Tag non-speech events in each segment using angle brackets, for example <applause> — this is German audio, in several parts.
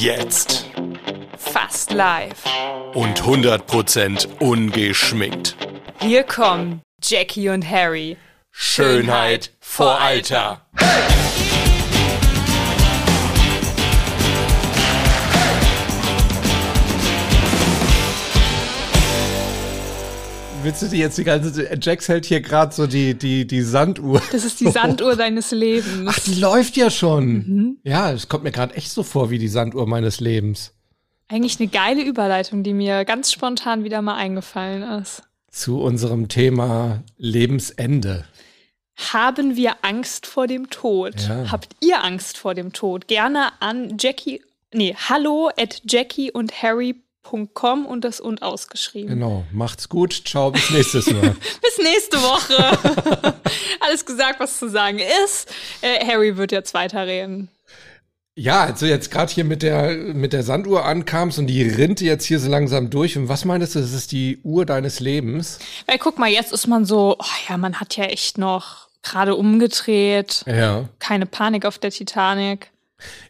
Jetzt. Fast live. Und 100% ungeschminkt. Hier kommen Jackie und Harry. Schönheit vor Alter. Willst du die jetzt die ganze Zeit, Jax hält hier gerade so die, die, die Sanduhr. Das ist die Sanduhr <laughs> deines Lebens. Ach, die läuft ja schon. Ja, es kommt mir gerade echt so vor wie die Sanduhr meines Lebens. Eigentlich eine geile Überleitung, die mir ganz spontan wieder mal eingefallen ist. Zu unserem Thema Lebensende. Haben wir Angst vor dem Tod? Ja. Habt ihr Angst vor dem Tod? Gerne an Jackie, nee, hallo at Jackie und Harry.com und das und ausgeschrieben. Genau. Macht's gut. Ciao, bis nächstes Mal. <laughs> Bis nächste Woche. <laughs> Alles gesagt, was zu sagen ist. Äh, Harry wird jetzt weiterreden. ja, als du jetzt gerade hier mit der, mit der Sanduhr ankamst und die rinnte jetzt hier so langsam durch. Und was meinst du, das ist die Uhr deines Lebens? Weil guck mal, jetzt ist man so, oh ja, man hat ja echt noch gerade umgedreht. Ja. Keine Panik auf der Titanic.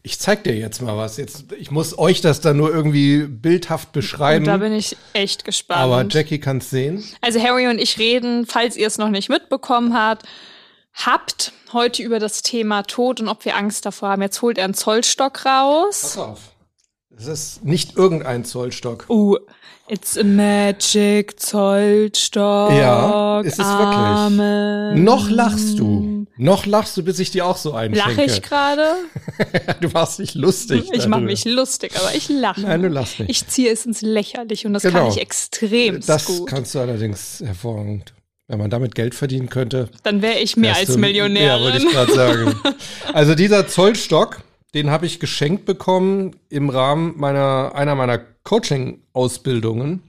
Ich zeig dir jetzt mal was. Jetzt, ich muss euch das dann nur irgendwie bildhaft beschreiben. Und da bin ich echt gespannt. aber Jackie kann's sehen. Also Harry und ich reden, falls ihr es noch nicht mitbekommen habt, habt heute über das Thema Tod und ob wir Angst davor haben. Jetzt holt er einen Zollstock raus. Pass auf. Es ist nicht irgendein Zollstock. Uh, it's a magic Zollstock. Ja, ist es wirklich. Amen. Noch lachst du. Noch lachst du, bis ich dir auch so einschenke. Lache ich gerade? <laughs> Du machst nicht lustig. Ich mache mich lustig, aber ich lache. Nein, du lachst nicht. Ich ziehe es ins Lächerliche und das Genau. kann ich extrem Das gut. kannst du allerdings hervorragend. Wenn man damit Geld verdienen könnte. Dann wäre ich mehr als Millionärin. Ja, wollte ich gerade sagen. <laughs> Also dieser Zollstock, den habe ich geschenkt bekommen im Rahmen meiner einer meiner Coaching-Ausbildungen.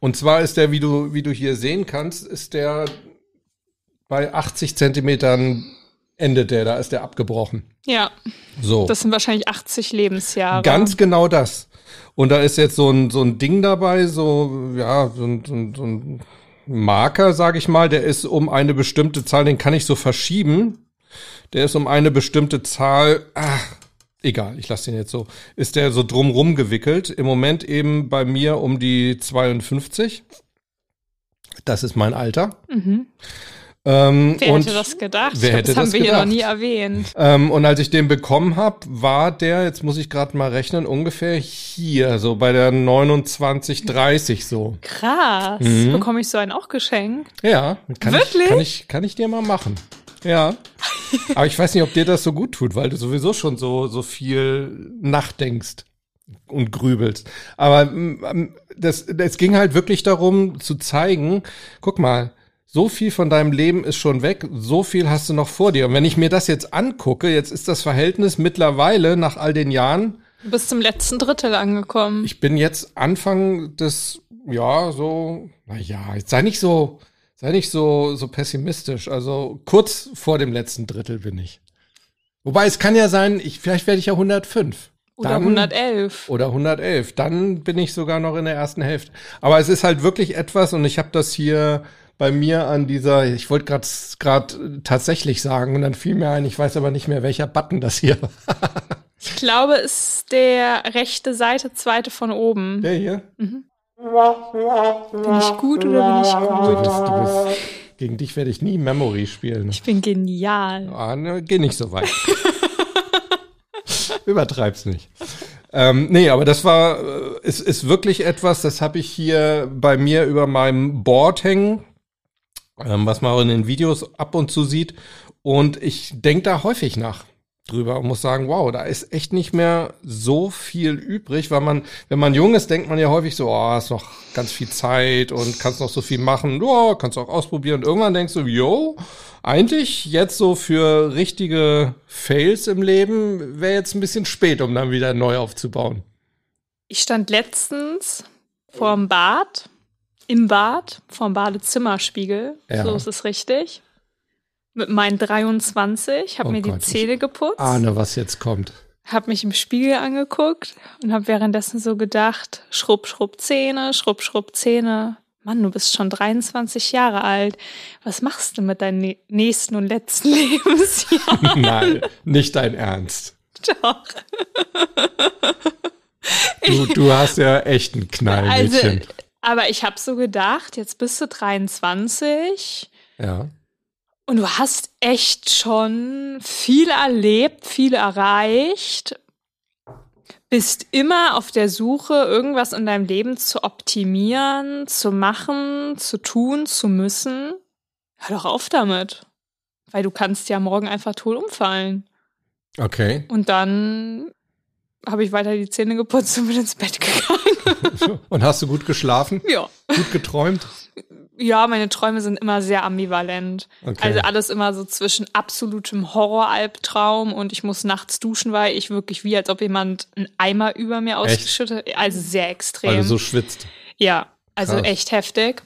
Und zwar ist der, wie du, wie du hier sehen kannst, ist der bei 80 Zentimetern endet der, da ist der abgebrochen. ja, So. das sind wahrscheinlich 80 Lebensjahre. Ganz genau das. Und da ist jetzt so ein, so ein Ding dabei, so, ja, so ein, so ein, so ein Marker, sage ich mal, der ist um eine bestimmte Zahl, den kann ich so verschieben. Der ist um eine bestimmte Zahl, ach, egal, ich lasse den jetzt so, ist der so drumrum gewickelt. Im Moment eben bei mir um die 52. Das ist mein Alter. Mhm. Ähm, Wer hätte das gedacht? wer hätte das haben das wir hier noch gedacht? nie erwähnt. Ähm, und als ich den bekommen habe, war der, jetzt muss ich gerade mal rechnen, ungefähr hier, so bei der 29,30 so. Krass. Mhm. Bekomme ich so einen auch geschenkt? Ja, kann Wirklich? Ich, kann, ich, kann ich dir mal machen. Ja. <laughs> Aber ich weiß nicht, ob dir das so gut tut, weil du sowieso schon so, so viel nachdenkst und grübelst. Aber mm, das, das ging halt wirklich darum zu zeigen, guck mal, so viel von deinem Leben ist schon weg, so viel hast du noch vor dir. Und wenn ich mir das jetzt angucke, jetzt ist das Verhältnis mittlerweile nach all den Jahren, Du bist zum letzten Drittel angekommen. ich bin jetzt Anfang des, ja, so, naja, jetzt sei nicht so, sei nicht so, so pessimistisch. Also kurz vor dem letzten Drittel bin ich. Wobei es kann ja sein, ich, vielleicht werde ich ja 105. Oder Dann- 111. Oder 111. Dann bin ich sogar noch in der ersten Hälfte. Aber es ist halt wirklich etwas und ich habe das hier bei mir an dieser, ich wollte gerade gerade tatsächlich sagen und dann fiel mir ein, ich weiß aber nicht mehr, welcher Button das hier war. Ich glaube, es ist der rechte Seite, zweite von oben. Der hier? Bin ich gut oder bin ich gut? du bist, gegen dich werde ich nie Memory spielen. Ich bin genial. Ah, ne, geh nicht so weit. <laughs> Übertreib's nicht. Ähm, nee, aber das war, äh, ist, ist wirklich etwas, das habe ich hier bei mir über meinem Board hängen, ähm, was man auch in den Videos ab und zu sieht. Und ich denke da häufig nach drüber und muss sagen, wow, da ist echt nicht mehr so viel übrig, weil man, wenn man jung ist, denkt man ja häufig so, oh, hast noch ganz viel Zeit und kannst noch so viel machen, ja, kannst auch ausprobieren. Und irgendwann denkst du, yo, eigentlich jetzt so für richtige Fails im Leben wäre jetzt ein bisschen spät, um dann wieder neu aufzubauen. Ich stand letztens vorm Bad, im Bad, vorm Badezimmerspiegel. Ja. So ist es richtig. Mit meinen 23, habe Oh mir Gott, die Zähne geputzt, Ahne, was jetzt kommt. habe mich im Spiegel angeguckt und habe währenddessen so gedacht, schrubb, schrubb Zähne, schrubb, schrubb Zähne. Mann, du bist schon 23 Jahre alt. Was machst du mit deinem nä- nächsten und letzten <laughs> Lebensjahr? <laughs> Nein, nicht dein Ernst. Doch. Du, du hast ja echt ein Knallmädchen. Also, aber ich habe so gedacht, jetzt bist du 23 ja. Und du hast echt schon viel erlebt, viel erreicht, bist immer auf der Suche, irgendwas in deinem Leben zu optimieren, zu machen, zu tun, zu müssen. Hör doch auf damit. Weil du kannst ja morgen einfach toll umfallen. Okay. Und dann habe ich weiter die Zähne geputzt und bin ins Bett gegangen. <laughs> und hast du gut geschlafen? Ja. Gut geträumt? Ja, meine Träume sind immer sehr ambivalent. Okay. Also alles immer so zwischen absolutem Horror-Albtraum und ich muss nachts duschen, weil ich wirklich wie, als ob jemand einen Eimer über mir ausgeschüttet. Also sehr extrem. Du so schwitzt. Ja, also Krass. echt heftig.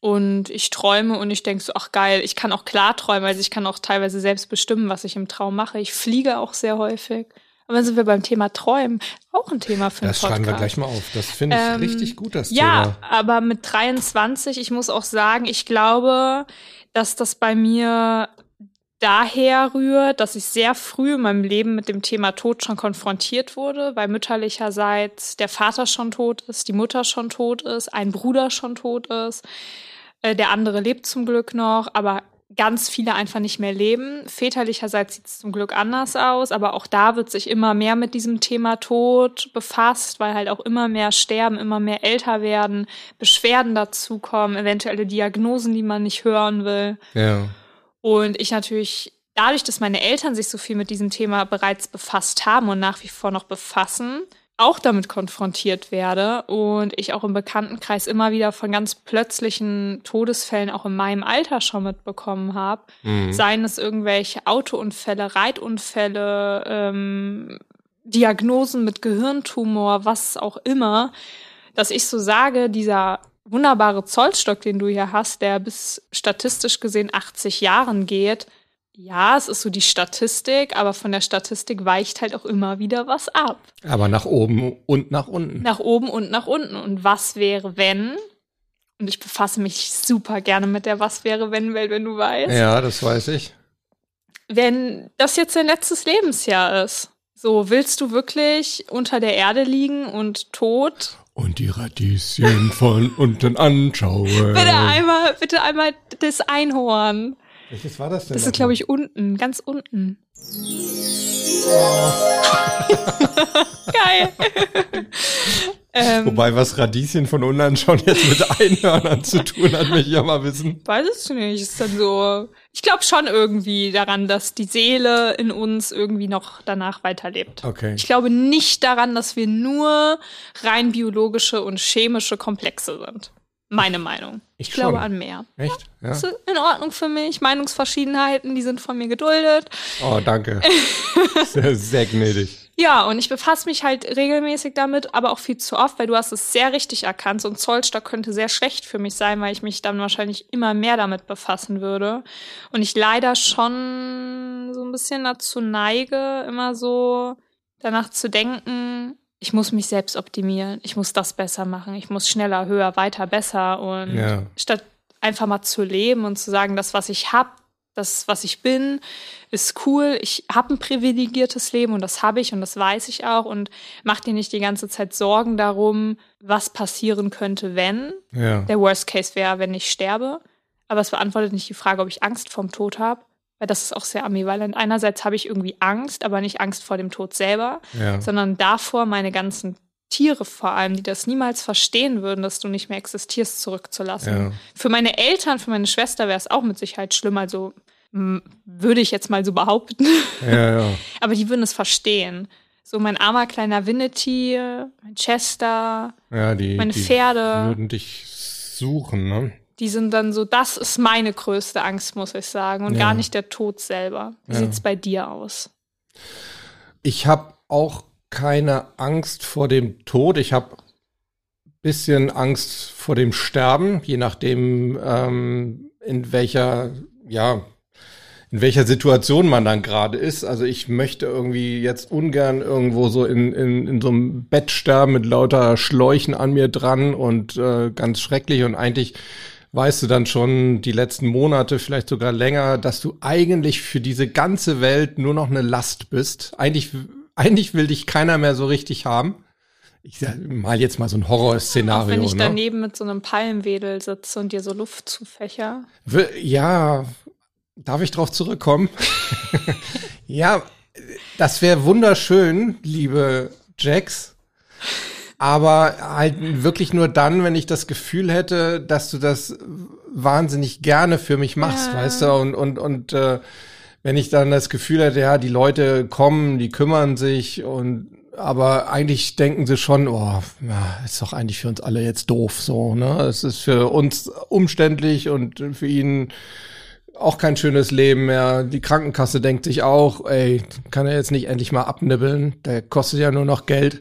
Und ich träume und ich denke so, ach geil, ich kann auch klar träumen, also ich kann auch teilweise selbst bestimmen, was ich im Traum mache. Ich fliege auch sehr häufig. Aber dann sind wir beim Thema Träumen. Auch ein Thema für Das schreiben wir gleich mal auf. Das finde ich ähm, richtig gut, das ja, Thema. Ja, aber mit 23, ich muss auch sagen, ich glaube, dass das bei mir daher rührt, dass ich sehr früh in meinem Leben mit dem Thema Tod schon konfrontiert wurde, weil mütterlicherseits der Vater schon tot ist, die Mutter schon tot ist, ein Bruder schon tot ist. Äh, der andere lebt zum Glück noch, aber ganz viele einfach nicht mehr leben. Väterlicherseits sieht es zum Glück anders aus, aber auch da wird sich immer mehr mit diesem Thema Tod befasst, weil halt auch immer mehr sterben, immer mehr älter werden, Beschwerden dazukommen, eventuelle Diagnosen, die man nicht hören will. Ja. Und ich natürlich dadurch, dass meine Eltern sich so viel mit diesem Thema bereits befasst haben und nach wie vor noch befassen, auch damit konfrontiert werde und ich auch im Bekanntenkreis immer wieder von ganz plötzlichen Todesfällen auch in meinem Alter schon mitbekommen habe. Mhm. Seien es irgendwelche Autounfälle, Reitunfälle, ähm, Diagnosen mit Gehirntumor, was auch immer, dass ich so sage, dieser wunderbare Zollstock, den du hier hast, der bis statistisch gesehen 80 Jahren geht, ja, es ist so die Statistik, aber von der Statistik weicht halt auch immer wieder was ab. Aber nach oben und nach unten. Nach oben und nach unten. Und was wäre, wenn? Und ich befasse mich super gerne mit der Was wäre, wenn Welt, wenn du weißt. Ja, das weiß ich. Wenn das jetzt dein letztes Lebensjahr ist. So, willst du wirklich unter der Erde liegen und tot? Und die Radieschen von unten anschauen. Bitte einmal, bitte einmal das Einhorn. Welches war das denn? Das ist, glaube ich, unten, ganz unten. Oh. Geil. <laughs> ähm, Wobei, was Radieschen von unten schon jetzt mit Einhörnern zu tun hat, möchte ich ja mal wissen. Weiß es nicht. Ist dann so. Ich glaube schon irgendwie daran, dass die Seele in uns irgendwie noch danach weiterlebt. Okay. Ich glaube nicht daran, dass wir nur rein biologische und chemische Komplexe sind. Meine Meinung. Ich, ich glaube an mehr. Echt? Ja. Ist in Ordnung für mich. Meinungsverschiedenheiten, die sind von mir geduldet. Oh, danke. <laughs> sehr, sehr gnädig. Ja, und ich befasse mich halt regelmäßig damit, aber auch viel zu oft, weil du hast es sehr richtig erkannt. So ein Zollstock könnte sehr schlecht für mich sein, weil ich mich dann wahrscheinlich immer mehr damit befassen würde. Und ich leider schon so ein bisschen dazu neige, immer so danach zu denken, ich muss mich selbst optimieren, ich muss das besser machen, ich muss schneller, höher, weiter, besser. Und ja. statt einfach mal zu leben und zu sagen, das, was ich habe, das, was ich bin, ist cool. Ich habe ein privilegiertes Leben und das habe ich und das weiß ich auch. Und mach dir nicht die ganze Zeit Sorgen darum, was passieren könnte, wenn. Ja. Der Worst Case wäre, wenn ich sterbe. Aber es beantwortet nicht die Frage, ob ich Angst vorm Tod habe weil das ist auch sehr ambivalent. Einerseits habe ich irgendwie Angst, aber nicht Angst vor dem Tod selber, ja. sondern davor meine ganzen Tiere vor allem, die das niemals verstehen würden, dass du nicht mehr existierst, zurückzulassen. Ja. Für meine Eltern, für meine Schwester wäre es auch mit Sicherheit schlimm, also würde ich jetzt mal so behaupten. Ja, ja. <laughs> aber die würden es verstehen. So mein armer kleiner Winnety, mein Chester, die, meine die Pferde. würden dich suchen, ne? Die sind dann so, das ist meine größte Angst, muss ich sagen, und ja. gar nicht der Tod selber. Wie ja. sieht's bei dir aus? Ich habe auch keine Angst vor dem Tod. Ich habe bisschen Angst vor dem Sterben, je nachdem, ähm, in welcher, ja, in welcher Situation man dann gerade ist. Also ich möchte irgendwie jetzt ungern irgendwo so in, in, in so einem Bett sterben mit lauter Schläuchen an mir dran und äh, ganz schrecklich und eigentlich weißt du dann schon die letzten Monate, vielleicht sogar länger, dass du eigentlich für diese ganze Welt nur noch eine Last bist. Eigentlich eigentlich will dich keiner mehr so richtig haben. Ich mal jetzt mal so ein Horrorszenario. Auch wenn ich ne? daneben mit so einem Palmwedel sitze und dir so Luft zufächer. Ja, darf ich drauf zurückkommen? <laughs> ja, das wäre wunderschön, liebe Jax. Aber halt wirklich nur dann, wenn ich das Gefühl hätte, dass du das wahnsinnig gerne für mich machst, ja. weißt du? Und, und, und äh, wenn ich dann das Gefühl hätte, ja, die Leute kommen, die kümmern sich und aber eigentlich denken sie schon, oh, ja, ist doch eigentlich für uns alle jetzt doof so, ne? Es ist für uns umständlich und für ihn auch kein schönes Leben mehr. Die Krankenkasse denkt sich auch, ey, kann er jetzt nicht endlich mal abnibbeln? Der kostet ja nur noch Geld.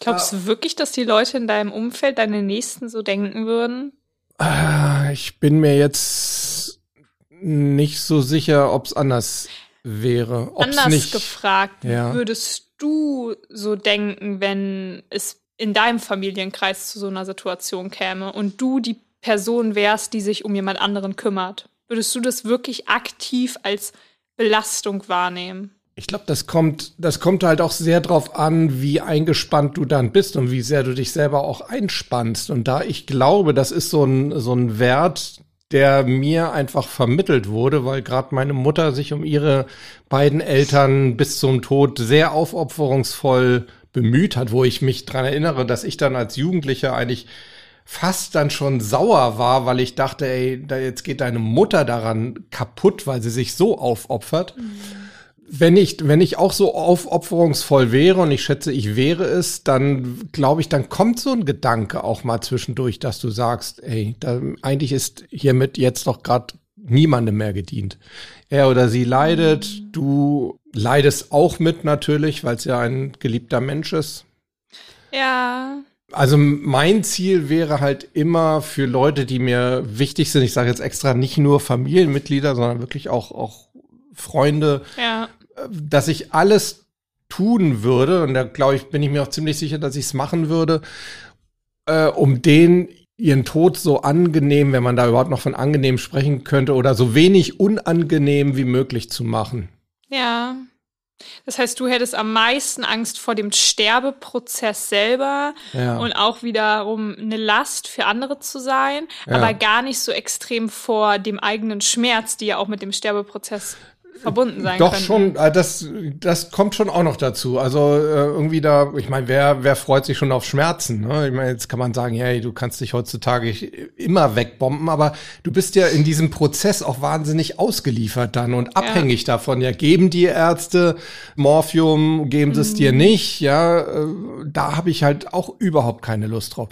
Glaubst du wirklich, dass die Leute in deinem Umfeld, deine Nächsten so denken würden? Ah, ich bin mir jetzt nicht so sicher, ob es anders wäre. Ob's anders nicht, gefragt, ja. würdest du so denken, wenn es in deinem Familienkreis zu so einer Situation käme und du die Person wärst, die sich um jemand anderen kümmert? Würdest du das wirklich aktiv als Belastung wahrnehmen? Ich glaube, das kommt, das kommt halt auch sehr drauf an, wie eingespannt du dann bist und wie sehr du dich selber auch einspannst. Und da ich glaube, das ist so ein, so ein Wert, der mir einfach vermittelt wurde, weil gerade meine Mutter sich um ihre beiden Eltern bis zum Tod sehr aufopferungsvoll bemüht hat, wo ich mich dran erinnere, dass ich dann als Jugendlicher eigentlich fast dann schon sauer war, weil ich dachte, ey, da jetzt geht deine Mutter daran kaputt, weil sie sich so aufopfert. Mhm. Wenn ich, wenn ich auch so aufopferungsvoll wäre und ich schätze, ich wäre es, dann glaube ich, dann kommt so ein Gedanke auch mal zwischendurch, dass du sagst, ey, da, eigentlich ist hiermit jetzt doch gerade niemandem mehr gedient. Er oder sie leidet, du leidest auch mit natürlich, weil es ja ein geliebter Mensch ist. Ja. Also mein Ziel wäre halt immer für Leute, die mir wichtig sind, ich sage jetzt extra nicht nur Familienmitglieder, sondern wirklich auch, auch Freunde, ja. Dass ich alles tun würde, und da glaube ich, bin ich mir auch ziemlich sicher, dass ich es machen würde, äh, um den ihren Tod so angenehm, wenn man da überhaupt noch von angenehm sprechen könnte, oder so wenig unangenehm wie möglich zu machen. Ja. Das heißt, du hättest am meisten Angst vor dem Sterbeprozess selber ja. und auch wiederum eine Last für andere zu sein, ja. aber gar nicht so extrem vor dem eigenen Schmerz, die ja auch mit dem Sterbeprozess verbunden sein Doch können. schon, äh, das, das kommt schon auch noch dazu. Also äh, irgendwie da, ich meine, wer, wer freut sich schon auf Schmerzen? Ne? Ich meine, jetzt kann man sagen, hey, du kannst dich heutzutage immer wegbomben, aber du bist ja in diesem Prozess auch wahnsinnig ausgeliefert dann und abhängig ja. davon. Ja, geben die Ärzte Morphium, geben sie es mhm. dir nicht? Ja, äh, da habe ich halt auch überhaupt keine Lust drauf.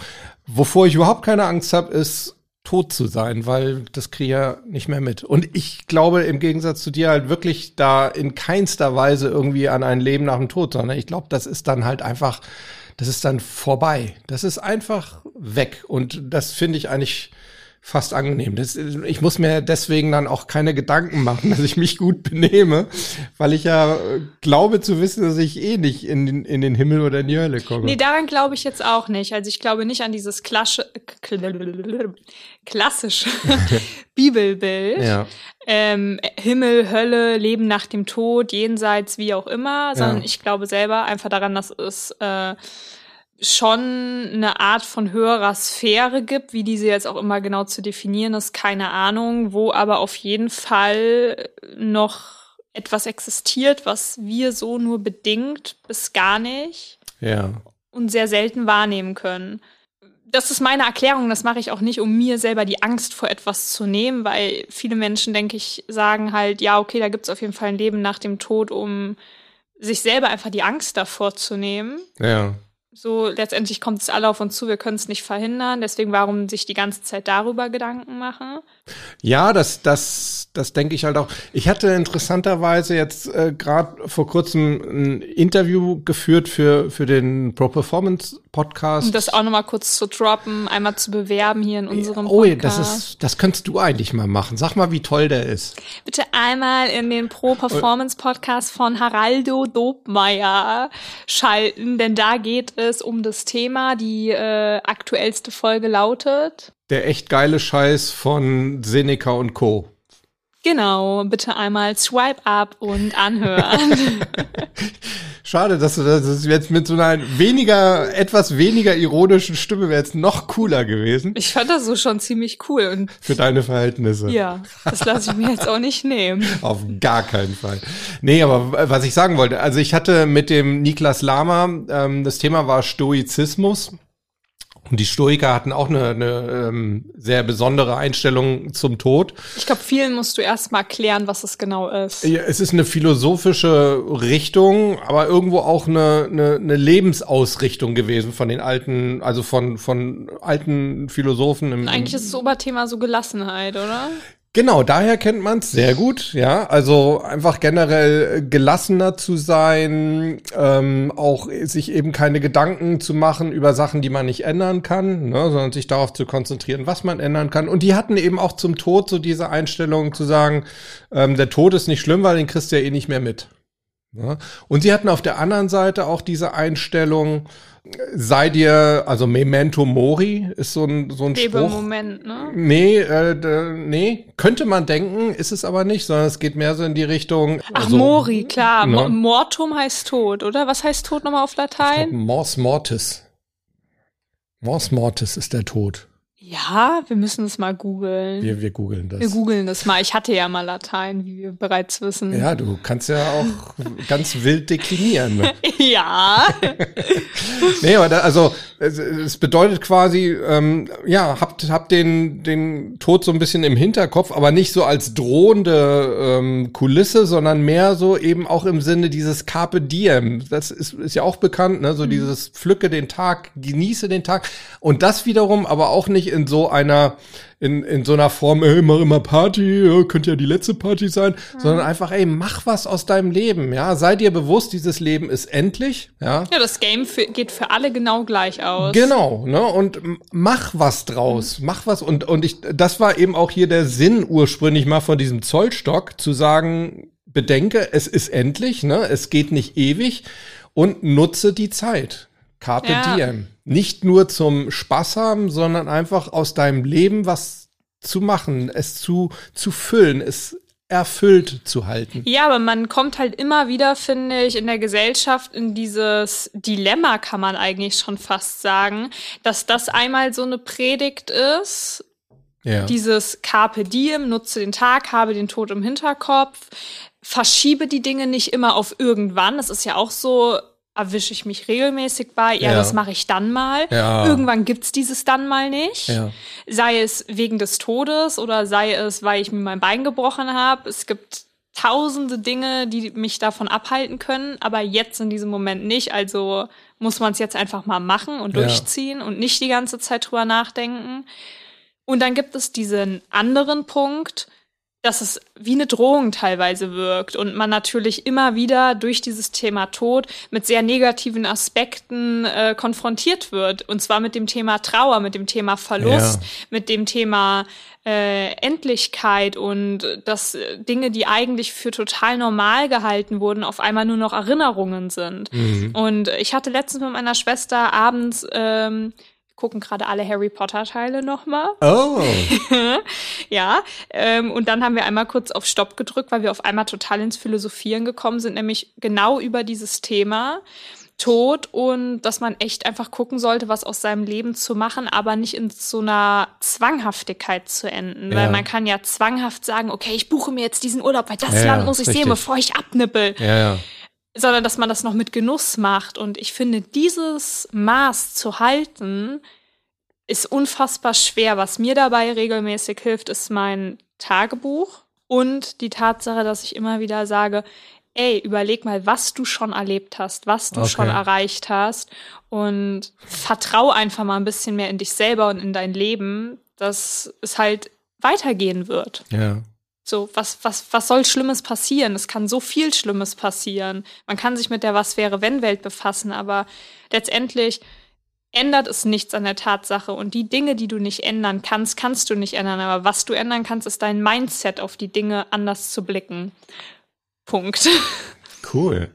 Wovor ich überhaupt keine Angst habe, ist tot zu sein, weil das kriege ich ja nicht mehr mit. Und ich glaube im Gegensatz zu dir halt wirklich da in keinster Weise irgendwie an ein Leben nach dem Tod, sondern ich glaube, das ist dann halt einfach, das ist dann vorbei. Das ist einfach weg. Und das finde ich eigentlich fast angenehm. Das, ich muss mir deswegen dann auch keine Gedanken machen, <laughs> dass ich mich gut benehme, weil ich ja äh, glaube zu wissen, dass ich eh nicht in den, in den Himmel oder in die Hölle komme. Nee, daran glaube ich jetzt auch nicht. Also ich glaube nicht an dieses Klasche, klassische <laughs> Bibelbild. Ja. Ähm, Himmel, Hölle, Leben nach dem Tod, jenseits, wie auch immer, sondern ja. ich glaube selber einfach daran, dass es äh, schon eine Art von höherer Sphäre gibt, wie diese jetzt auch immer genau zu definieren ist, keine Ahnung, wo aber auf jeden Fall noch etwas existiert, was wir so nur bedingt bis gar nicht ja. und sehr selten wahrnehmen können. Das ist meine Erklärung, das mache ich auch nicht, um mir selber die Angst vor etwas zu nehmen, weil viele Menschen, denke ich, sagen halt, ja, okay, da gibt es auf jeden Fall ein Leben nach dem Tod, um sich selber einfach die Angst davor zu nehmen. Ja so letztendlich kommt es alle auf uns zu, wir können es nicht verhindern. Deswegen, warum sich die ganze Zeit darüber Gedanken machen? Ja, das, das, das denke ich halt auch. Ich hatte interessanterweise jetzt äh, gerade vor kurzem ein Interview geführt für, für den Pro Performance Podcast. Um das auch nochmal kurz zu droppen, einmal zu bewerben hier in unserem oh, Podcast. Oh, das ist, das könntest du eigentlich mal machen. Sag mal, wie toll der ist. Bitte einmal in den Pro Performance Podcast von Haraldo Dobmeier schalten, denn da geht es um das Thema. Die äh, aktuellste Folge lautet Der echt geile Scheiß von Seneca und Co. Genau, bitte einmal swipe up und anhören. <laughs> Schade, dass du das jetzt mit so einer weniger, etwas weniger ironischen Stimme wäre jetzt noch cooler gewesen. Ich fand das so schon ziemlich cool und für deine Verhältnisse. Ja, das lasse ich mir jetzt auch nicht nehmen. <laughs> Auf gar keinen Fall. Nee, aber was ich sagen wollte, also ich hatte mit dem Niklas Lama, ähm, das Thema war Stoizismus. Und die Stoiker hatten auch eine, eine ähm, sehr besondere Einstellung zum Tod. Ich glaube, vielen musst du erst mal klären, was es genau ist. Ja, es ist eine philosophische Richtung, aber irgendwo auch eine, eine, eine Lebensausrichtung gewesen von den alten, also von, von alten Philosophen. Im, Eigentlich ist das Oberthema so Gelassenheit, oder? Genau, daher kennt man es sehr gut, ja. Also einfach generell gelassener zu sein, ähm, auch sich eben keine Gedanken zu machen über Sachen, die man nicht ändern kann, ne, sondern sich darauf zu konzentrieren, was man ändern kann. Und die hatten eben auch zum Tod so diese Einstellung zu sagen, ähm, der Tod ist nicht schlimm, weil den kriegst du ja eh nicht mehr mit. Ja. Und sie hatten auf der anderen Seite auch diese Einstellung, sei dir, also Memento Mori ist so ein, so ein Lebe Spruch. Moment, ne? Nee, äh, nee, könnte man denken, ist es aber nicht, sondern es geht mehr so in die Richtung. Ach, also, Mori, klar. ne? Mo- Mortum heißt Tod, oder? Was heißt Tod nochmal auf Latein? Mors Mortis. Mors Mortis ist der Tod. Ja, wir müssen es mal googeln. Wir, wir googeln das. Wir googeln das mal. Ich hatte ja mal Latein, wie wir bereits wissen. ja, du kannst ja auch ganz wild deklinieren. Ne? <laughs> Ja. <laughs> Nee, aber da, also es, es bedeutet quasi, ähm, ja, habt, habt den, den Tod so ein bisschen im Hinterkopf, aber nicht so als drohende ähm, Kulisse, sondern mehr so eben auch im Sinne dieses Carpe Diem. Das ist, ist ja auch bekannt, ne? So dieses Pflücke den Tag, genieße den Tag. Und das wiederum aber auch nicht in so einer, in, in so einer Form, ey, mach immer Party, könnte ja die letzte Party sein, sondern einfach, ey, mach was aus deinem Leben, ja. Sei dir bewusst, dieses Leben ist endlich, ja. Ja, das Game für, geht für alle genau gleich aus. Genau, ne? Und mach was draus, mach was. Und, und ich, das war eben auch hier der Sinn ursprünglich mal von diesem Zollstock, zu sagen, bedenke, es ist endlich, ne? Es geht nicht ewig und nutze die Zeit. Carpe Ja. diem. Nicht nur zum Spaß haben, sondern einfach aus deinem Leben was zu machen, es zu, zu füllen, es erfüllt zu halten. Ja, aber man kommt halt immer wieder, finde ich, in der Gesellschaft in dieses Dilemma, kann man eigentlich schon fast sagen, dass das einmal so eine Predigt ist, Ja. dieses Carpe Diem, nutze den Tag, habe den Tod im Hinterkopf, verschiebe die Dinge nicht immer auf irgendwann. Das ist ja auch so, erwische ich mich regelmäßig bei, ja, Ja. das mache ich dann mal. Ja. Irgendwann gibt's dieses dann mal nicht. Ja. Sei es wegen des Todes oder sei es, weil ich mir mein Bein gebrochen habe. Es gibt tausende Dinge, die mich davon abhalten können, aber jetzt in diesem Moment nicht. Also muss man es jetzt einfach mal machen und durchziehen und nicht die ganze Zeit drüber nachdenken. Und dann gibt es diesen anderen Punkt, dass es wie eine Drohung teilweise wirkt und man natürlich immer wieder durch dieses Thema Tod mit sehr negativen Aspekten äh, konfrontiert wird. Und zwar mit dem Thema Trauer, mit dem Thema Verlust, Ja. mit dem Thema äh, Endlichkeit und dass Dinge, die eigentlich für total normal gehalten wurden, auf einmal nur noch Erinnerungen sind. Und ich hatte letztens mit meiner Schwester abends ähm, gucken gerade alle Harry Potter Teile nochmal. Oh. <laughs> Ja, ähm, und dann haben wir einmal kurz auf Stopp gedrückt, weil wir auf einmal total ins Philosophieren gekommen sind, nämlich genau über dieses Thema Tod und dass man echt einfach gucken sollte, was aus seinem Leben zu machen, aber nicht in so einer Zwanghaftigkeit zu enden. Ja. Weil man kann ja zwanghaft sagen, okay, ich buche mir jetzt diesen Urlaub, weil das Ja, Land muss ich richtig. sehen, bevor ich abnippel Ja, ja. Sondern dass man das noch mit Genuss macht. Und ich finde, dieses Maß zu halten, ist unfassbar schwer. Was mir dabei regelmäßig hilft, ist mein Tagebuch und die Tatsache, dass ich immer wieder sage, ey, überleg mal, was du schon erlebt hast, was du Okay. schon erreicht hast und vertrau einfach mal ein bisschen mehr in dich selber und in dein Leben, dass es halt weitergehen wird. Ja. So, was, was, was soll Schlimmes passieren? Es kann so viel Schlimmes passieren. Man kann sich mit der Was wäre, wenn Welt befassen, aber letztendlich ändert es nichts an der Tatsache. Und die Dinge, die du nicht ändern kannst, kannst du nicht ändern. Aber was du ändern kannst, ist dein Mindset, auf die Dinge anders zu blicken. Punkt. <laughs> Cool.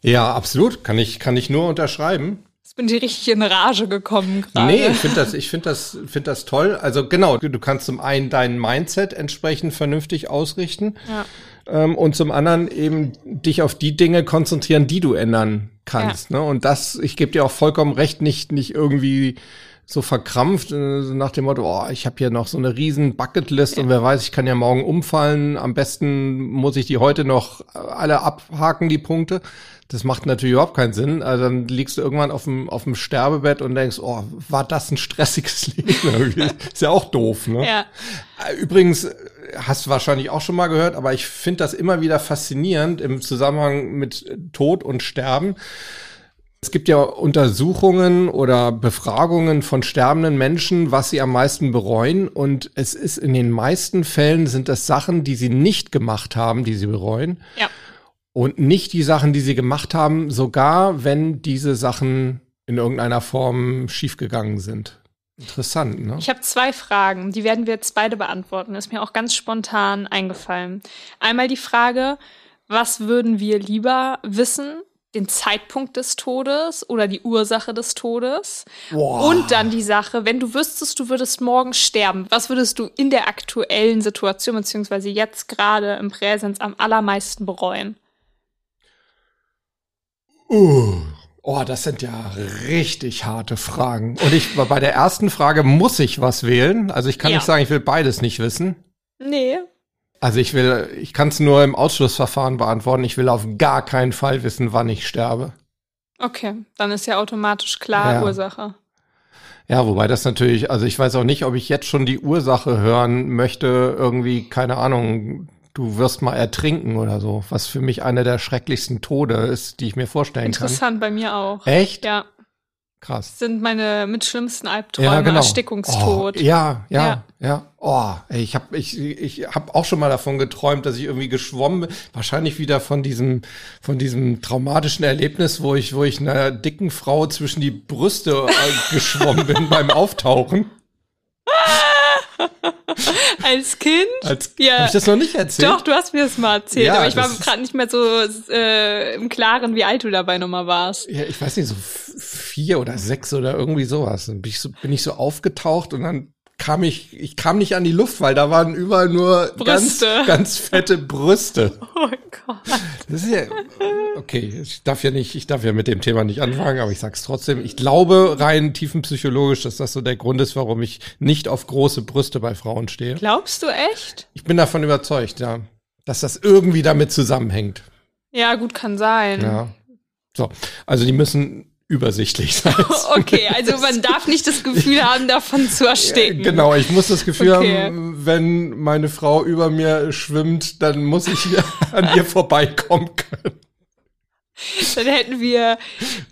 Ja, absolut. Kann ich, kann ich nur unterschreiben. Bin ich richtig in Rage gekommen gerade. Nee, ich finde das, ich finde das, finde das toll. Also genau, du, du kannst zum einen dein Mindset entsprechend vernünftig ausrichten. Ja. Ähm, und zum anderen eben dich auf die Dinge konzentrieren, die du ändern kannst. Ne? Und das, ich gebe dir auch vollkommen recht, nicht, nicht irgendwie so verkrampft äh, nach dem Motto, oh, ich habe hier noch so eine riesen Bucketlist ja. und wer weiß, ich kann ja morgen umfallen. Am besten muss ich die heute noch alle abhaken, die Punkte. Das macht natürlich überhaupt keinen Sinn. Also dann liegst du irgendwann auf dem, auf dem Sterbebett und denkst, oh, war das ein stressiges <laughs> Leben? Ist ja auch doof, ne? Ja. Äh, übrigens, hast du wahrscheinlich auch schon mal gehört, aber ich finde das immer wieder faszinierend im Zusammenhang mit Tod und Sterben. Es gibt ja Untersuchungen oder Befragungen von sterbenden Menschen, was sie am meisten bereuen. Und es ist in den meisten Fällen sind das Sachen, die sie nicht gemacht haben, die sie bereuen. Ja. Und nicht die Sachen, die sie gemacht haben, sogar wenn diese Sachen in irgendeiner Form schiefgegangen sind. Interessant, ne? Ich habe zwei Fragen, die werden wir jetzt beide beantworten. ist mir auch ganz spontan eingefallen. Einmal die Frage, was würden wir lieber wissen? Den Zeitpunkt des Todes oder die Ursache des Todes? Boah. Und dann die Sache, wenn du wüsstest, du würdest morgen sterben, was würdest du in der aktuellen Situation beziehungsweise jetzt gerade im Präsens am allermeisten bereuen? Uh. Oh, das sind ja richtig harte Fragen. Und ich bei der ersten Frage muss ich was wählen. Also ich kann ja. nicht sagen, ich will beides nicht wissen. Nee. Also ich will, ich kann es nur im Ausschlussverfahren beantworten. Ich will auf gar keinen Fall wissen, wann ich sterbe. Okay, dann ist ja automatisch klar ja. Ursache. Ja, wobei das natürlich, also ich weiß auch nicht, ob ich jetzt schon die Ursache hören möchte, irgendwie, keine Ahnung, du wirst mal ertrinken oder so, was für mich einer der schrecklichsten Tode ist, die ich mir vorstellen Interessant, kann. Interessant, bei mir auch. Echt? Ja. Krass. Das sind meine mit schlimmsten Albträume, ja, genau. Erstickungstod. Oh, ja, ja, ja, ja. Oh, ey, ich habe ich, ich hab auch schon mal davon geträumt, dass ich irgendwie geschwommen bin. Wahrscheinlich wieder von diesem, von diesem traumatischen Erlebnis, wo ich, wo ich einer dicken Frau zwischen die Brüste äh, geschwommen bin <laughs> beim Auftauchen. <laughs> <laughs> Als Kind? Als, ja. Hab ich das noch nicht erzählt? Doch, du hast mir das mal erzählt, ja, aber ich war gerade nicht mehr so äh, im Klaren, wie alt du dabei nochmal warst. Ja, ich weiß nicht, so vier oder sechs oder irgendwie sowas. Dann bin ich so, bin ich so aufgetaucht und dann kam ich, ich kam nicht an die Luft, weil da waren überall nur Brüste. ganz, ganz fette Brüste. <laughs> Oh Gott. Das ist ja, okay, ich darf ja nicht, ich darf ja mit dem Thema nicht anfangen, aber ich sag's trotzdem. Ich glaube rein tiefenpsychologisch, dass das so der Grund ist, warum ich nicht auf große Brüste bei Frauen stehe. Glaubst du echt? Ich bin davon überzeugt, ja, dass das irgendwie damit zusammenhängt. Ja, gut, kann sein. Ja. So, also die müssen übersichtlich <laughs> sein. Okay, also man darf nicht das Gefühl haben, davon zu ersticken. Genau, ich muss das Gefühl okay. haben, wenn meine Frau über mir schwimmt, dann muss ich <laughs> an ihr vorbeikommen können. <laughs> Dann hätten wir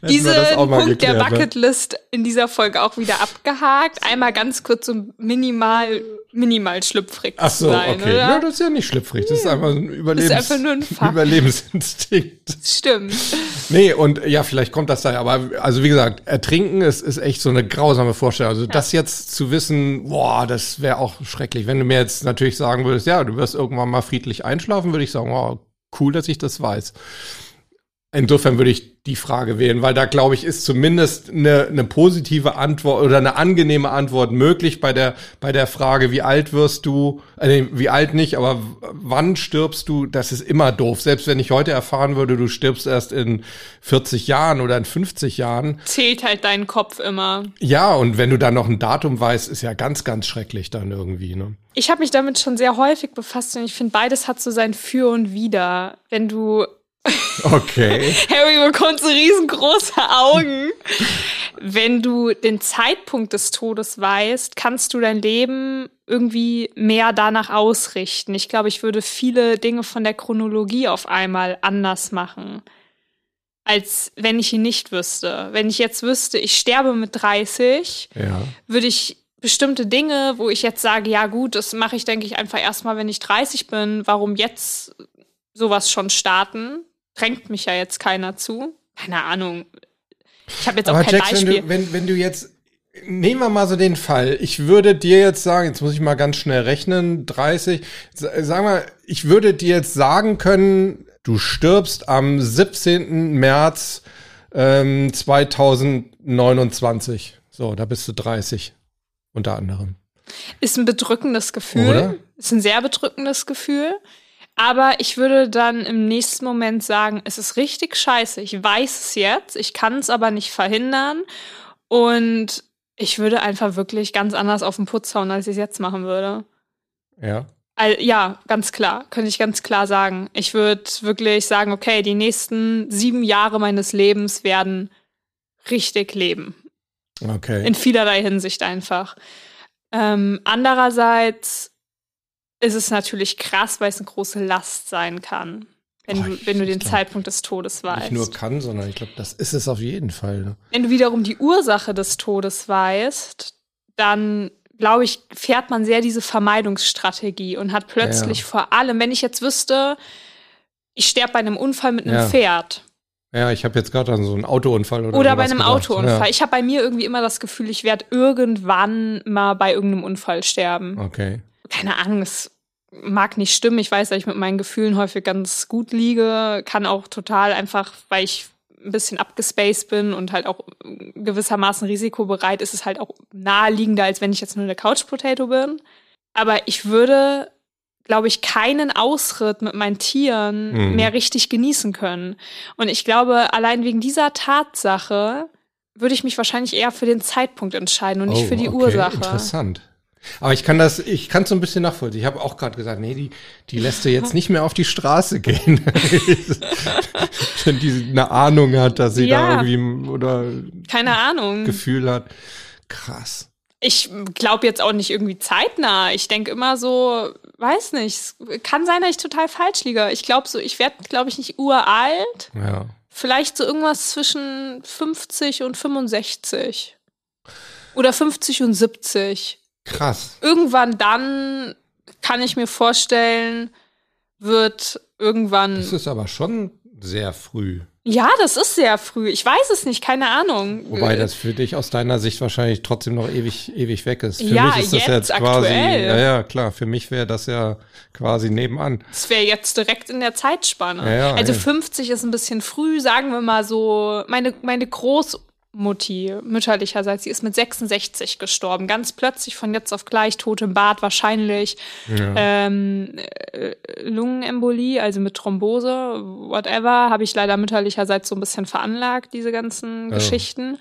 diesen Punkt geklärt, der ne? Bucketlist in dieser Folge auch wieder abgehakt. Einmal ganz kurz so minimal, minimal schlüpfrig Ach so, sein, okay. Oder? Ja, das ist ja nicht schlüpfrig. Das ist einfach ein, Überlebens das ist einfach nur ein. Überlebensinstinkt. <laughs> Stimmt. Nee, und ja, vielleicht kommt das daher. Aber also wie gesagt, ertrinken ist, ist echt so eine grausame Vorstellung. Also ja. das jetzt zu wissen, boah, das wäre auch schrecklich. Wenn du mir jetzt natürlich sagen würdest, ja, du wirst irgendwann mal friedlich einschlafen, würde ich sagen, wow, cool, dass ich das weiß. Insofern würde ich die Frage wählen, weil da glaube ich ist zumindest eine, eine positive Antwort oder eine angenehme Antwort möglich bei der bei der Frage, wie alt wirst du, äh, wie alt nicht, aber wann stirbst du? Das ist immer doof. Selbst wenn ich heute erfahren würde, du stirbst erst in 40 Jahren oder in 50 Jahren, zählt halt dein Kopf immer. Ja, und wenn du dann noch ein Datum weißt, ist ja ganz ganz schrecklich dann irgendwie. Ne? Ich habe mich damit schon sehr häufig befasst und ich finde beides hat so sein Für und Wider. Wenn du Okay. <laughs> Harry bekommt so riesengroße Augen. Wenn du den Zeitpunkt des Todes weißt, kannst du dein Leben irgendwie mehr danach ausrichten. Ich glaube, ich würde viele Dinge von der Chronologie auf einmal anders machen, als wenn ich ihn nicht wüsste. Wenn ich jetzt wüsste, ich sterbe mit 30, ja. würde ich bestimmte Dinge, wo ich jetzt sage, ja gut, das mache ich, denke ich, einfach erstmal, wenn ich 30 bin. Warum jetzt sowas schon starten? Drängt mich ja jetzt keiner zu. Keine Ahnung. Ich habe jetzt auch Aber kein Jax, Beispiel. Wenn du, wenn, wenn du jetzt Nehmen wir mal so den Fall. Ich würde dir jetzt sagen, jetzt muss ich mal ganz schnell rechnen, 30. Sag mal, ich würde dir jetzt sagen können, du stirbst am 17. März ähm, 2029. So, da bist du 30. Unter anderem. Ist ein bedrückendes Gefühl. Oder? Ist ein sehr bedrückendes Gefühl. Aber ich würde dann im nächsten Moment sagen, es ist richtig scheiße. Ich weiß es jetzt, ich kann es aber nicht verhindern. Und ich würde einfach wirklich ganz anders auf den Putz hauen, als ich es jetzt machen würde. Ja. Al- Ja, ganz klar, könnte ich ganz klar sagen. Ich würde wirklich sagen, okay, die nächsten sieben Jahre meines Lebens werden richtig leben. Okay. In vielerlei Hinsicht einfach. Ähm, andererseits ist es natürlich krass, weil es eine große Last sein kann, wenn, Boah, du, wenn du den glaub, Zeitpunkt des Todes weißt. Nicht nur kann, sondern ich glaube, das ist es auf jeden Fall. Ne? Wenn du wiederum die Ursache des Todes weißt, dann glaube ich, fährt man sehr diese Vermeidungsstrategie und hat plötzlich Ja. vor allem, wenn ich jetzt wüsste, ich sterbe bei einem Unfall mit einem Ja. Pferd Ja, ich habe jetzt gerade an so einen Autounfall oder oder bei einem gedacht. Autounfall. Ja. Ich habe bei mir irgendwie immer das Gefühl, ich werde irgendwann mal bei irgendeinem Unfall sterben. Okay. Keine Ahnung, es mag nicht stimmen. Ich weiß, dass ich mit meinen Gefühlen häufig ganz gut liege. Kann auch total einfach, weil ich ein bisschen abgespaced bin und halt auch gewissermaßen risikobereit, ist es halt auch naheliegender, als wenn ich jetzt nur eine Couch Potato bin. Aber ich würde, glaube ich, keinen Ausritt mit meinen Tieren Mhm. mehr richtig genießen können. Und ich glaube, allein wegen dieser Tatsache würde ich mich wahrscheinlich eher für den Zeitpunkt entscheiden und nicht Oh, für die okay, Ursache. Interessant. Aber ich kann das, ich kann so ein bisschen nachvollziehen. Ich habe auch gerade gesagt, nee, die, die lässt du jetzt nicht mehr auf die Straße gehen. <laughs> Wenn die eine Ahnung hat, dass sie Ja. da irgendwie oder Keine Ahnung. Gefühl hat. Krass. Ich glaube jetzt auch nicht irgendwie zeitnah. Ich denke immer so, weiß nicht, es kann sein, dass ich total falsch liege. Ich glaube so, ich werde, glaube ich, nicht uralt. Ja. Vielleicht so irgendwas zwischen 50 und 65. Oder 50 und 70. Krass. Irgendwann dann kann ich mir vorstellen, wird irgendwann. Das ist aber schon sehr früh. ja, das ist sehr früh. Ich weiß es nicht, keine Ahnung. Wobei das für dich aus deiner Sicht wahrscheinlich trotzdem noch ewig, ewig weg ist. Für Ja, mich ist das jetzt jetzt quasi, aktuell. ja, ja, klar, für mich wäre das ja quasi nebenan. Das wäre jetzt direkt in der Zeitspanne. Ja, ja, also ey. 50 ist ein bisschen früh, sagen wir mal so. Meine, meine Großmutti, mütterlicherseits, sie ist mit 66 gestorben. Ganz plötzlich von jetzt auf gleich, tot im Bad wahrscheinlich. Ähm, äh, Lungenembolie, also mit Thrombose, whatever, habe ich leider mütterlicherseits so ein bisschen veranlagt, diese ganzen Oh. Geschichten.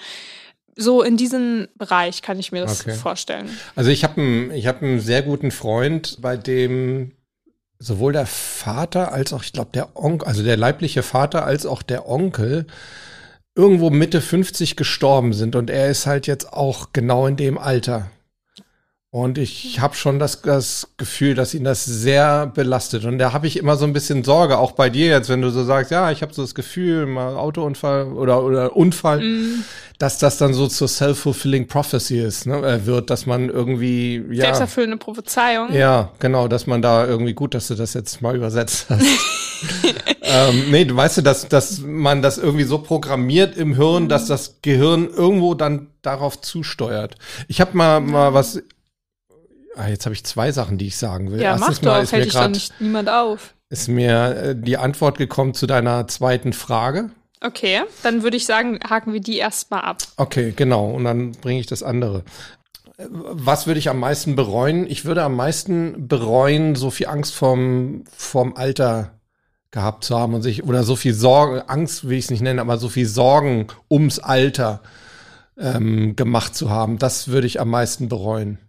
So in diesem Bereich kann ich mir das Okay. vorstellen. Also ich habe einen, ich habe einen sehr guten Freund, bei dem sowohl der Vater als auch, ich glaube, der Onkel, also der leibliche Vater als auch der Onkel irgendwo Mitte 50 gestorben sind und er ist halt jetzt auch genau in dem Alter. Und ich habe schon das, das Gefühl, dass ihn das sehr belastet. Und da habe ich immer so ein bisschen Sorge, auch bei dir jetzt, wenn du so sagst, ja, ich habe so das Gefühl, mal Autounfall oder, oder Unfall, dass das dann so zur self-fulfilling prophecy ist, ne, äh, wird, dass man irgendwie, ja, Selbsterfüllende Prophezeiung. ja, genau, dass man da irgendwie gut, dass du das jetzt mal übersetzt hast. <laughs> ähm, nee, du weißt du, dass, dass man das irgendwie so programmiert im Hirn, dass das Gehirn irgendwo dann darauf zusteuert. Ich habe mal, mal was. Ah, jetzt habe ich zwei Sachen, die ich sagen will. Ja, mach Erstens mal doch, ist mir hält dich doch gerade nicht niemand auf. ist mir äh, die Antwort gekommen zu deiner zweiten Frage. Okay, dann würde ich sagen, haken wir die erstmal ab. Okay, genau. Und dann bringe ich das andere. Was würde ich am meisten bereuen? Ich würde am meisten bereuen, so viel Angst vorm, vorm Alter gehabt zu haben und sich, oder so viel Sorge, Angst will ich es nicht nennen, aber so viel Sorgen ums Alter ähm, gemacht zu haben. Das würde ich am meisten bereuen.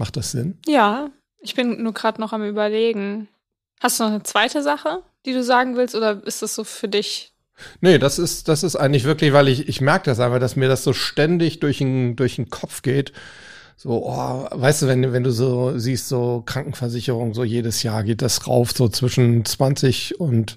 Macht das Sinn? Ja, ich bin nur gerade noch am Überlegen. Hast du noch eine zweite Sache, die du sagen willst, oder ist das so für dich? Nee, das ist, das ist eigentlich wirklich, weil ich, ich merke das einfach, dass mir das so ständig durch den, durch den Kopf geht. So, oh, weißt du, wenn, wenn du so siehst, so Krankenversicherung, so jedes Jahr geht das rauf, so zwischen 20 und,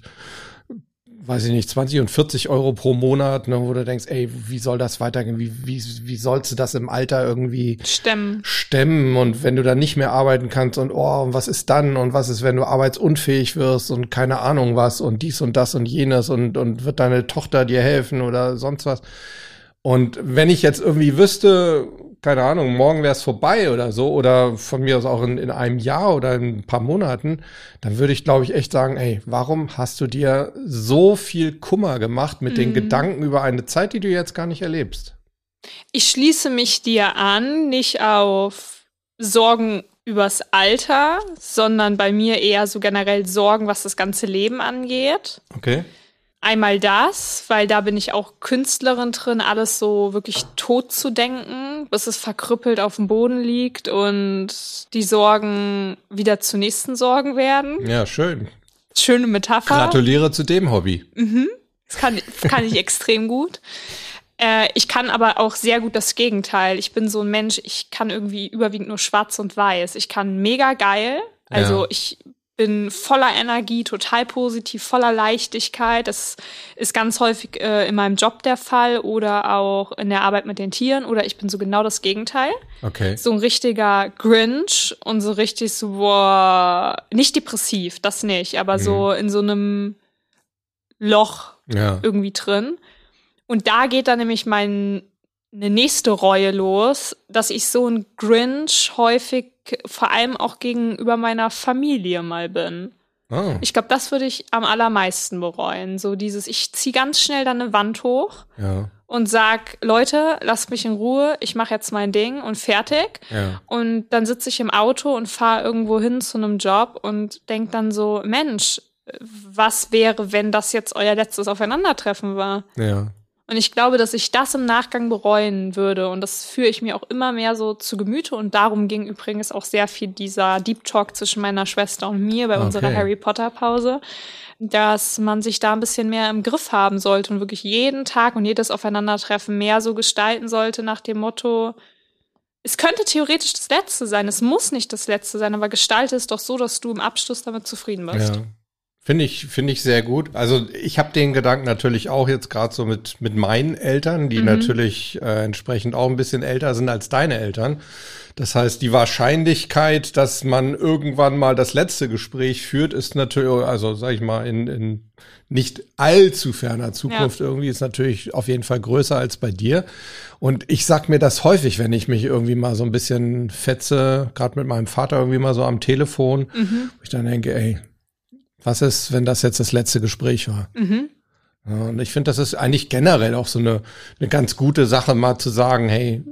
weiß ich nicht, 20 und 40 Euro pro Monat, ne, wo du denkst, ey, wie soll das weitergehen? Wie, wie, wie sollst du das im Alter irgendwie Stemmen. stemmen und wenn du dann nicht mehr arbeiten kannst und oh, und was ist dann und was ist, wenn du arbeitsunfähig wirst und keine Ahnung was und dies und das und jenes und, und wird deine Tochter dir helfen oder sonst was. Und wenn ich jetzt irgendwie wüsste, keine Ahnung, morgen wäre es vorbei oder so, oder von mir aus auch in, in einem Jahr oder in ein paar Monaten, dann würde ich, glaube ich, echt sagen, ey, warum hast du dir so viel Kummer gemacht mit mhm. den Gedanken über eine Zeit, die du jetzt gar nicht erlebst? Ich schließe mich dir an, nicht auf Sorgen übers Alter, sondern bei mir eher so generell Sorgen, was das ganze Leben angeht. Okay. Einmal das, weil da bin ich auch Künstlerin drin, alles so wirklich tot zu denken, bis es verkrüppelt auf dem Boden liegt und die Sorgen wieder zu nächsten Sorgen werden. Ja, schön. Schöne Metapher. Gratuliere zu dem Hobby. Mhm. Das kann, kann ich <laughs> extrem gut. Äh, ich kann aber auch sehr gut das Gegenteil. Ich bin so ein Mensch, ich kann irgendwie überwiegend nur schwarz und weiß. Ich kann mega geil. Also ja. ich bin voller Energie, total positiv, voller Leichtigkeit. Das ist ganz häufig äh, in meinem Job der Fall oder auch in der Arbeit mit den Tieren oder ich bin so genau das Gegenteil. Okay. So ein richtiger Grinch und so richtig so, boah, nicht depressiv, das nicht, aber mhm. so in so einem Loch ja. irgendwie drin. Und da geht dann nämlich mein eine nächste Reue los, dass ich so ein Grinch häufig vor allem auch gegenüber meiner Familie mal bin. Oh. Ich glaube, das würde ich am allermeisten bereuen. So dieses, ich ziehe ganz schnell dann eine Wand hoch ja. und sag, Leute, lasst mich in Ruhe, ich mache jetzt mein Ding und fertig. Ja. Und dann sitze ich im Auto und fahre irgendwo hin zu einem Job und denk dann so, Mensch, was wäre, wenn das jetzt euer letztes Aufeinandertreffen war? Ja. Und ich glaube, dass ich das im Nachgang bereuen würde. Und das führe ich mir auch immer mehr so zu Gemüte. Und darum ging übrigens auch sehr viel dieser Deep Talk zwischen meiner Schwester und mir bei okay. unserer Harry Potter Pause. Dass man sich da ein bisschen mehr im Griff haben sollte und wirklich jeden Tag und jedes Aufeinandertreffen mehr so gestalten sollte nach dem Motto, es könnte theoretisch das letzte sein, es muss nicht das letzte sein, aber gestalte es doch so, dass du im Abschluss damit zufrieden bist. Ja. Finde ich, finde ich sehr gut. Also ich habe den Gedanken natürlich auch jetzt gerade so mit, mit meinen Eltern, die mhm. natürlich äh, entsprechend auch ein bisschen älter sind als deine Eltern. Das heißt, die Wahrscheinlichkeit, dass man irgendwann mal das letzte Gespräch führt, ist natürlich, also sag ich mal, in, in nicht allzu ferner Zukunft ja. irgendwie, ist natürlich auf jeden Fall größer als bei dir. Und ich sag mir das häufig, wenn ich mich irgendwie mal so ein bisschen fetze, gerade mit meinem Vater irgendwie mal so am Telefon, mhm. wo ich dann denke, ey, was ist, wenn das jetzt das letzte Gespräch war? Mhm. Ja, und ich finde, das ist eigentlich generell auch so eine, eine ganz gute Sache, mal zu sagen, hey,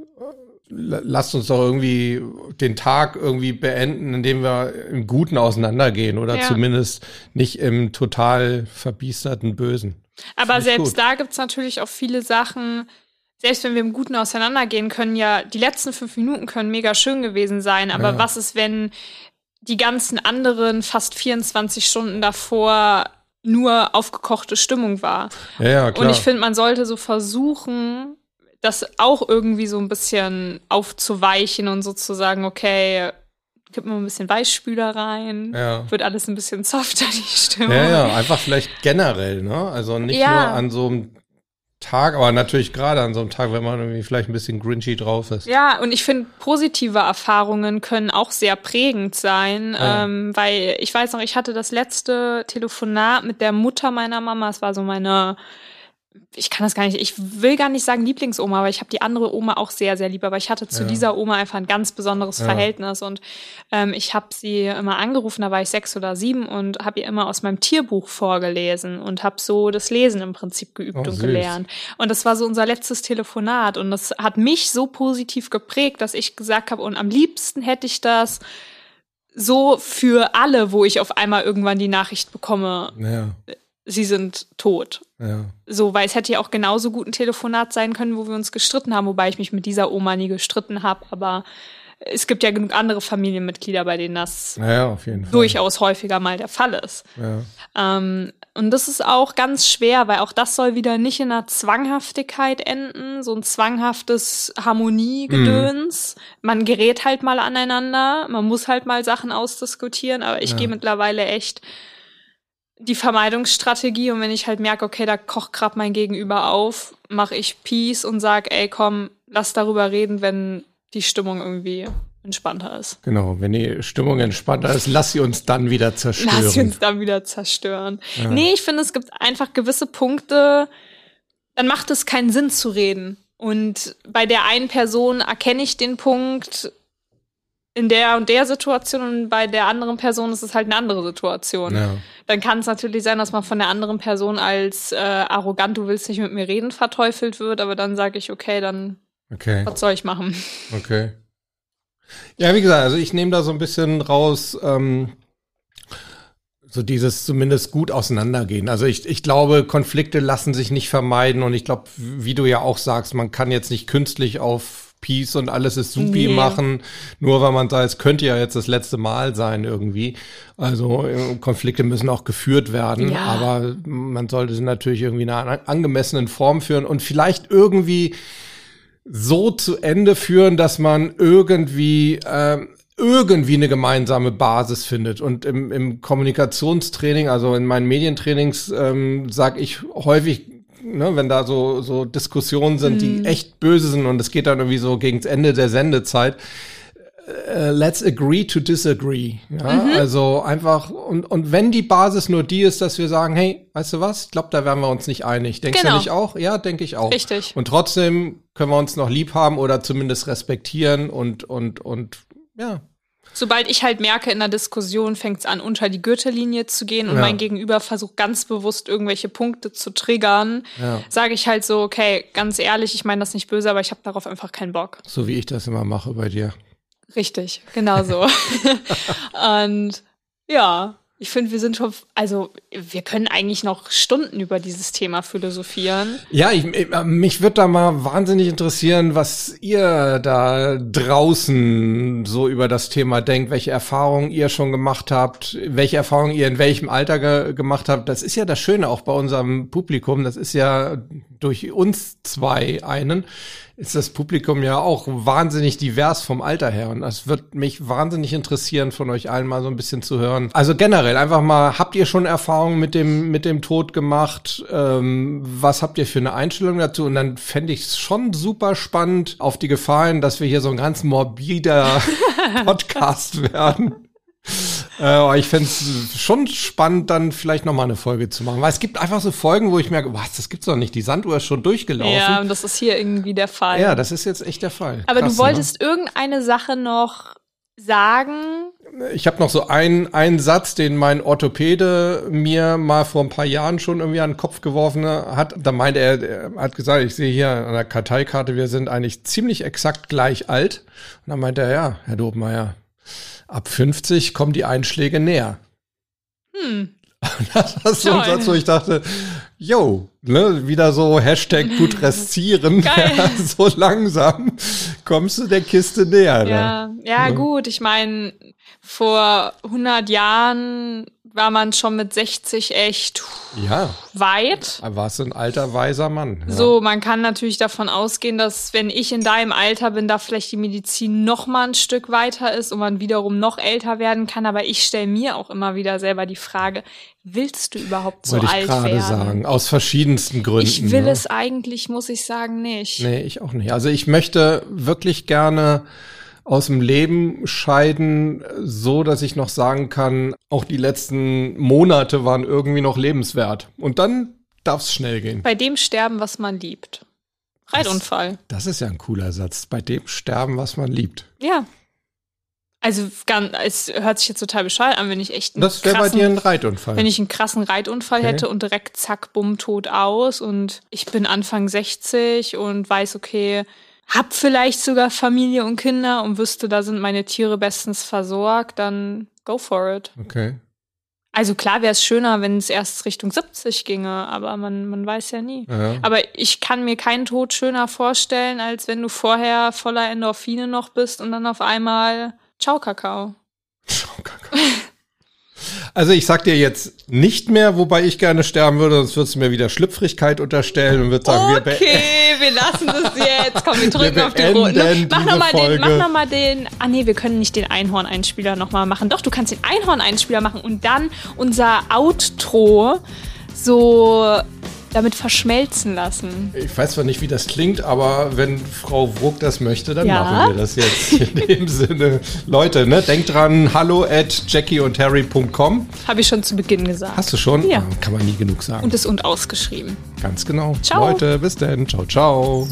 lasst uns doch irgendwie den Tag irgendwie beenden, indem wir im Guten auseinandergehen oder ja. zumindest nicht im total verbiesterten Bösen. Aber selbst gut. da gibt's natürlich auch viele Sachen, selbst wenn wir im Guten auseinandergehen, können ja die letzten fünf Minuten können mega schön gewesen sein. Aber ja. was ist, wenn die ganzen anderen fast 24 Stunden davor nur aufgekochte Stimmung war. Ja, ja, klar. Und ich finde, man sollte so versuchen, das auch irgendwie so ein bisschen aufzuweichen und sozusagen, okay, gib mal ein bisschen Weichspüler rein, ja. wird alles ein bisschen softer, die Stimmung. Ja, ja, einfach vielleicht generell, ne? Also nicht ja. nur an so einem Tag, aber natürlich gerade an so einem Tag, wenn man irgendwie vielleicht ein bisschen grinchy drauf ist. Ja, und ich finde, positive Erfahrungen können auch sehr prägend sein, ja. ähm, weil ich weiß noch, ich hatte das letzte Telefonat mit der Mutter meiner Mama, es war so meine ich kann das gar nicht, ich will gar nicht sagen Lieblingsoma, aber ich habe die andere Oma auch sehr, sehr lieb. Aber ich hatte zu ja. dieser Oma einfach ein ganz besonderes ja. Verhältnis. Und ähm, ich habe sie immer angerufen, da war ich sechs oder sieben und habe ihr immer aus meinem Tierbuch vorgelesen und habe so das Lesen im Prinzip geübt oh, und süß. gelernt. Und das war so unser letztes Telefonat. Und das hat mich so positiv geprägt, dass ich gesagt habe, und am liebsten hätte ich das so für alle, wo ich auf einmal irgendwann die Nachricht bekomme. Ja sie sind tot. Ja. So, weil es hätte ja auch genauso gut ein Telefonat sein können, wo wir uns gestritten haben, wobei ich mich mit dieser Oma nie gestritten habe, aber es gibt ja genug andere Familienmitglieder, bei denen das ja, durchaus häufiger mal der Fall ist. Ja. Ähm, und das ist auch ganz schwer, weil auch das soll wieder nicht in einer Zwanghaftigkeit enden, so ein zwanghaftes Harmoniegedöns. Mhm. Man gerät halt mal aneinander, man muss halt mal Sachen ausdiskutieren, aber ich ja. gehe mittlerweile echt die Vermeidungsstrategie und wenn ich halt merke, okay, da kocht grad mein Gegenüber auf, mache ich Peace und sag, ey, komm, lass darüber reden, wenn die Stimmung irgendwie entspannter ist. Genau, wenn die Stimmung entspannter ist, lass sie uns dann wieder zerstören. <laughs> Lass sie uns dann wieder zerstören. Ja. Nee, ich finde, es gibt einfach gewisse Punkte, dann macht es keinen Sinn zu reden. Und bei der einen Person erkenne ich den Punkt in der und der Situation und bei der anderen Person ist es halt eine andere Situation. Ja. Dann kann es natürlich sein, dass man von der anderen Person als äh, arrogant, du willst nicht mit mir reden, verteufelt wird, aber dann sage ich, okay, dann Okay. was soll ich machen? Okay. Ja, wie gesagt, also ich nehme da so ein bisschen raus, ähm, so dieses zumindest gut auseinandergehen. Also ich, ich glaube, Konflikte lassen sich nicht vermeiden und ich glaube, wie du ja auch sagst, man kann jetzt nicht künstlich auf Peace und alles ist supi Nee. machen, nur weil man sagt, es könnte ja jetzt das letzte Mal sein irgendwie. Also äh, Konflikte müssen auch geführt werden, Ja. aber man sollte sie natürlich irgendwie in einer angemessenen Form führen und vielleicht irgendwie so zu Ende führen, dass man irgendwie ähm, irgendwie eine gemeinsame Basis findet. Und im, im Kommunikationstraining, also in meinen Medientrainings, ähm, sage ich häufig, ne, wenn da so, so Diskussionen sind, die echt böse sind und es geht dann irgendwie so gegen das Ende der Sendezeit, äh, let's agree to disagree. Ja, also einfach, und, und wenn die Basis nur die ist, dass wir sagen, hey, weißt du was, ich glaube, da wären wir uns nicht einig. Denkst Genau. du nicht auch? Ja, denke ich auch. Richtig. Und trotzdem können wir uns noch lieb haben oder zumindest respektieren und, und, und, ja. Sobald ich halt merke, in der Diskussion fängt es an, unter die Gürtellinie zu gehen und Ja. mein Gegenüber versucht ganz bewusst irgendwelche Punkte zu triggern, Ja. sage ich halt so, okay, ganz ehrlich, ich meine das nicht böse, aber ich habe darauf einfach keinen Bock. So wie ich das immer mache bei dir. Richtig, genau so. <laughs> <laughs> und ja, ich finde, wir sind schon, also wir können eigentlich noch Stunden über dieses Thema philosophieren. Ja, ich, ich, mich würde da mal wahnsinnig interessieren, was ihr da draußen so über das Thema denkt, welche Erfahrungen ihr schon gemacht habt, welche Erfahrungen ihr in welchem Alter ge gemacht habt. Das ist ja das Schöne auch bei unserem Publikum. Das ist ja durch uns zwei einen, ist das Publikum ja auch wahnsinnig divers vom Alter her. Und das wird mich wahnsinnig interessieren, von euch allen mal so ein bisschen zu hören. Also generell einfach mal, habt ihr schon Erfahrungen mit dem, mit dem Tod gemacht? Ähm, was habt ihr für eine Einstellung dazu? Und dann fände ich es schon super spannend, auf die Gefahr hin, dass wir hier so ein ganz morbider <laughs> Podcast werden. Äh, ich fände es schon spannend, dann vielleicht noch mal eine Folge zu machen. Weil es gibt einfach so Folgen, wo ich merke, was, das gibt's doch nicht. Die Sanduhr ist schon durchgelaufen. Ja, Ja, und das ist hier irgendwie der Fall. das ist jetzt echt der Fall. aber Krass, du wolltest irgendeine Sache noch sagen. Ne? Ich habe noch so einen, einen Satz, den mein Orthopäde mir mal vor ein paar Jahren schon irgendwie an den Kopf geworfen hat. Da meinte er, er hat gesagt, ich sehe hier an der Karteikarte, wir sind eigentlich ziemlich exakt gleich alt. Und dann meinte er, ja, Herr Dobmeier, ab 50 kommen die Einschläge näher. Hm. <laughs> Das ist so ein. Satz, wo ich dachte, yo, ne, wieder so Hashtag gut restieren. <laughs> So langsam kommst du der Kiste näher. Ne? Ja, ja, Ja. gut. Ich meine, vor 100 Jahren war man schon mit 60 echt Ja, weit. warst du ein alter, weiser Mann. Ja. So, man kann natürlich davon ausgehen, dass wenn ich in deinem Alter bin, da vielleicht die Medizin noch mal ein Stück weiter ist und man wiederum noch älter werden kann. Aber ich stelle mir auch immer wieder selber die Frage, willst du überhaupt so Wollte ich alt gerade werden? sagen. Aus verschiedensten Gründen. Ich will ne? es eigentlich, muss ich sagen, nicht. Nee, ich auch nicht. Also ich möchte wirklich gerne aus dem Leben scheiden, so dass ich noch sagen kann, auch die letzten Monate waren irgendwie noch lebenswert. Und dann darf es schnell gehen. Bei dem sterben, was man liebt. Reitunfall. Das ist ja ein cooler Satz. Bei dem sterben, was man liebt. Ja. Also ganz, es hört sich jetzt total bescheuert an, wenn ich echt einen Das wäre bei dir ein Reitunfall. wenn ich einen krassen Reitunfall Okay. hätte und direkt zack, bumm, tot aus und ich bin Anfang 60 und weiß, okay, hab vielleicht sogar Familie und Kinder und wüsste, da sind meine Tiere bestens versorgt, dann go for it. okay. Also klar wäre es schöner, wenn es erst Richtung 70 ginge, aber man, man weiß ja nie. Ja. Aber ich kann mir keinen Tod schöner vorstellen, als wenn du vorher voller Endorphine noch bist und dann auf einmal Ciao, Kakao. <laughs> Also ich sag dir jetzt nicht mehr, wobei ich gerne sterben würde, sonst würdest du mir wieder Schlüpfrigkeit unterstellen und würdest sagen, wir be- <laughs> Wir lassen das jetzt. Komm, wir drücken Wir auf die roten. Mach nochmal den, mach noch mal den. Ah nee, wir können nicht den Einhorn-Einspieler nochmal machen. Doch, du kannst den Einhorn-Einspieler machen und dann unser Outro so damit verschmelzen lassen. Ich weiß zwar nicht, wie das klingt, aber wenn Frau Bruck das möchte, dann Ja. machen wir das jetzt. In <laughs> dem Sinne, Leute, ne, denkt dran, hallo at jackieundharry.com. Habe ich schon zu Beginn gesagt. Hast du schon? Ja. Ah, Kann man nie genug sagen. Und das und ausgeschrieben. Ganz genau. Ciao. Leute, bis dann. Ciao, ciao.